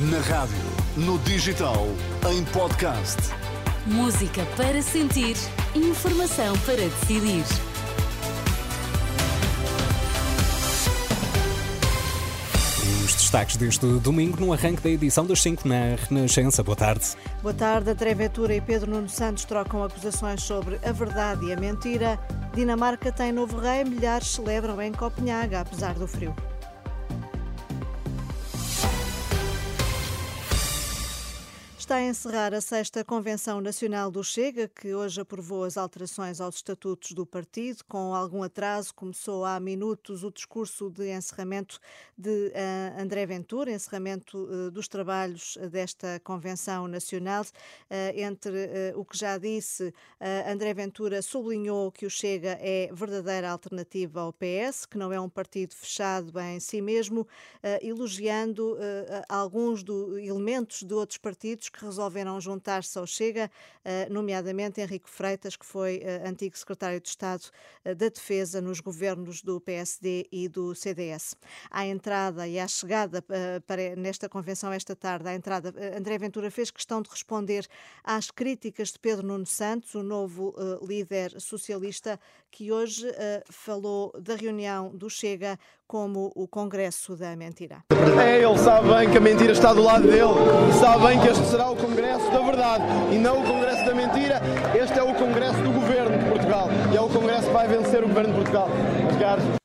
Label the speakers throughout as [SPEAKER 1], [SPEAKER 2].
[SPEAKER 1] Na rádio, no digital, em podcast.
[SPEAKER 2] Música para sentir, informação para decidir.
[SPEAKER 3] Os destaques deste domingo no arranque da edição das 5 na Renascença. Boa tarde.
[SPEAKER 4] Boa tarde. André Ventura e Pedro Nuno Santos trocam acusações sobre a verdade e a mentira. Dinamarca tem novo rei, milhares celebram em Copenhaga, apesar do frio. Está a encerrar a sexta Convenção Nacional do Chega, que hoje aprovou as alterações aos estatutos do partido. Com algum atraso, começou há minutos o discurso de encerramento de uh, André Ventura, encerramento uh, dos trabalhos desta Convenção Nacional. Uh, entre o que já disse, André Ventura sublinhou que o Chega é verdadeira alternativa ao PS, que não é um partido fechado em si mesmo, elogiando alguns do, elementos de outros partidos que resolveram juntar-se ao Chega, eh, nomeadamente Henrique Freitas, que foi eh, antigo secretário de Estado eh, da Defesa nos governos do PSD e do CDS. À entrada e à chegada para nesta convenção esta tarde, à entrada, André Ventura fez questão de responder às críticas de Pedro Nuno Santos, o novo líder socialista, que hoje falou da reunião do Chega como o Congresso da Mentira.
[SPEAKER 5] É, ele sabe bem que a mentira está do lado dele, sabe bem que este será o Congresso da Verdade e não o Congresso da Mentira. Este é o Congresso do Governo de Portugal e é o Congresso que vai vencer o Governo de Portugal. Caros.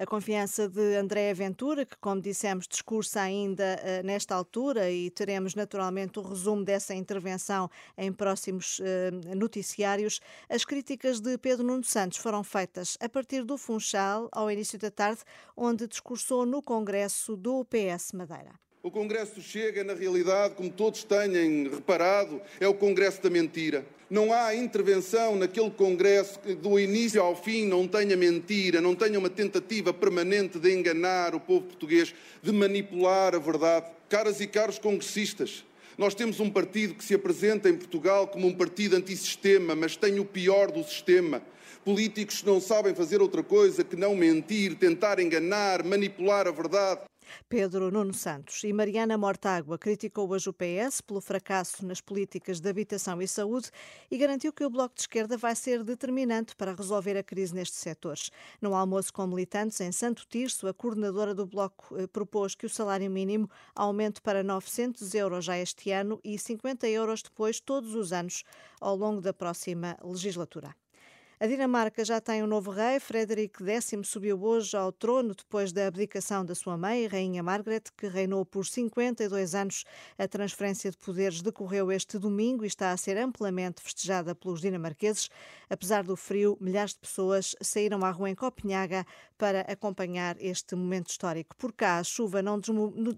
[SPEAKER 4] A confiança de André Ventura, que, como dissemos, discursa ainda uh, nesta altura e teremos naturalmente o resumo dessa intervenção em próximos uh, noticiários. As críticas de Pedro Nuno Santos foram feitas a partir do Funchal, ao início da tarde, onde discursou no Congresso do PS Madeira.
[SPEAKER 6] O Congresso Chega, na realidade, como todos têm reparado, é o Congresso da mentira. Não há intervenção naquele Congresso que, do início ao fim, não tenha mentira, não tenha uma tentativa permanente de enganar o povo português, de manipular a verdade. Caras e caros congressistas, nós temos um partido que se apresenta em Portugal como um partido antissistema, mas tem o pior do sistema. Políticos que não sabem fazer outra coisa que não mentir, tentar enganar, manipular a verdade.
[SPEAKER 4] Pedro Nuno Santos e Mariana Mortágua criticou hoje o PS pelo fracasso nas políticas de habitação e saúde e garantiu que o Bloco de Esquerda vai ser determinante para resolver a crise nestes setores. No almoço com militantes em Santo Tirso, a coordenadora do Bloco eh, propôs que o salário mínimo aumente para 900 euros já este ano e 50 euros depois, todos os anos, ao longo da próxima legislatura. A Dinamarca já tem um novo rei. Frederic X subiu hoje ao trono depois da abdicação da sua mãe, Rainha Margaret, que reinou por 52 anos. A transferência de poderes decorreu este domingo e está a ser amplamente festejada pelos dinamarqueses. Apesar do frio, milhares de pessoas saíram à rua em Copenhaga para acompanhar este momento histórico. Por cá, a chuva não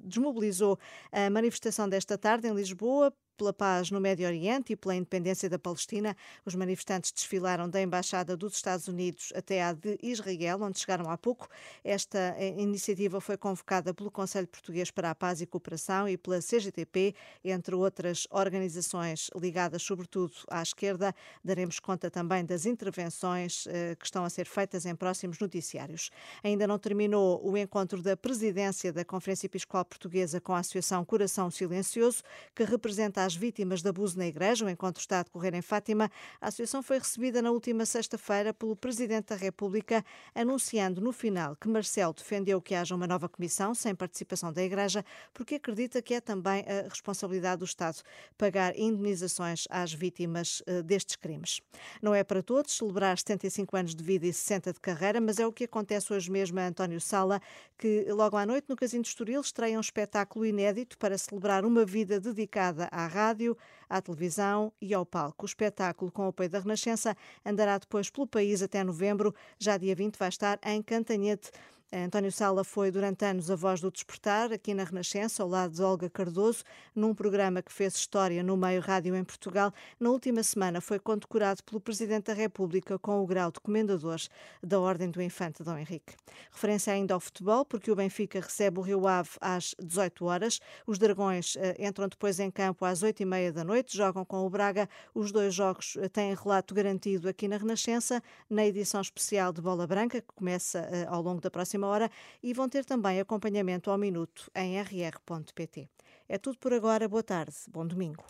[SPEAKER 4] desmobilizou a manifestação desta tarde em Lisboa pela paz no Médio Oriente e pela independência da Palestina. Os manifestantes desfilaram da Embaixada dos Estados Unidos até à de Israel, onde chegaram há pouco. Esta eh, iniciativa foi convocada pelo Conselho Português para a Paz e Cooperação e pela CGTP, entre outras organizações ligadas sobretudo à esquerda. Daremos conta também das intervenções eh, que estão a ser feitas em próximos noticiários. Ainda não terminou o encontro da presidência da Conferência Episcopal Portuguesa com a Associação Coração Silencioso, que representa às vítimas de abuso na Igreja. O encontro está a decorrer em Fátima. A associação foi recebida na última sexta-feira pelo Presidente da República, anunciando no final que Marcelo defendeu que haja uma nova comissão sem participação da Igreja, porque acredita que é também a responsabilidade do Estado pagar indenizações às vítimas uh, destes crimes. Não é para todos celebrar 75 anos de vida e 60 de carreira, mas é o que acontece hoje mesmo a António Sala, que logo à noite no Casino de Estoril estreia um espetáculo inédito para celebrar uma vida dedicada à rádio à televisão e ao palco. O espetáculo, com o apoio da Renascença, andará depois pelo país até novembro. Já dia 20 vai estar em Cantanhete. António Sala foi durante anos a voz do despertar, aqui na Renascença, ao lado de Olga Cardoso, num programa que fez história no meio rádio em Portugal. Na última semana foi condecorado pelo Presidente da República com o grau de Comendador da Ordem do Infante Dom Henrique. Referência ainda ao futebol, porque o Benfica recebe o Rio Ave às 18 horas. Os Dragões uh, entram depois em campo às 8 e meia da noite, jogam com o Braga. Os dois jogos uh, têm relato garantido aqui na Renascença, na edição especial de Bola Branca, que começa uh, ao longo da próxima próxima hora e vão ter também acompanhamento ao minuto em rr.pt. É tudo por agora. Boa tarde. Bom domingo.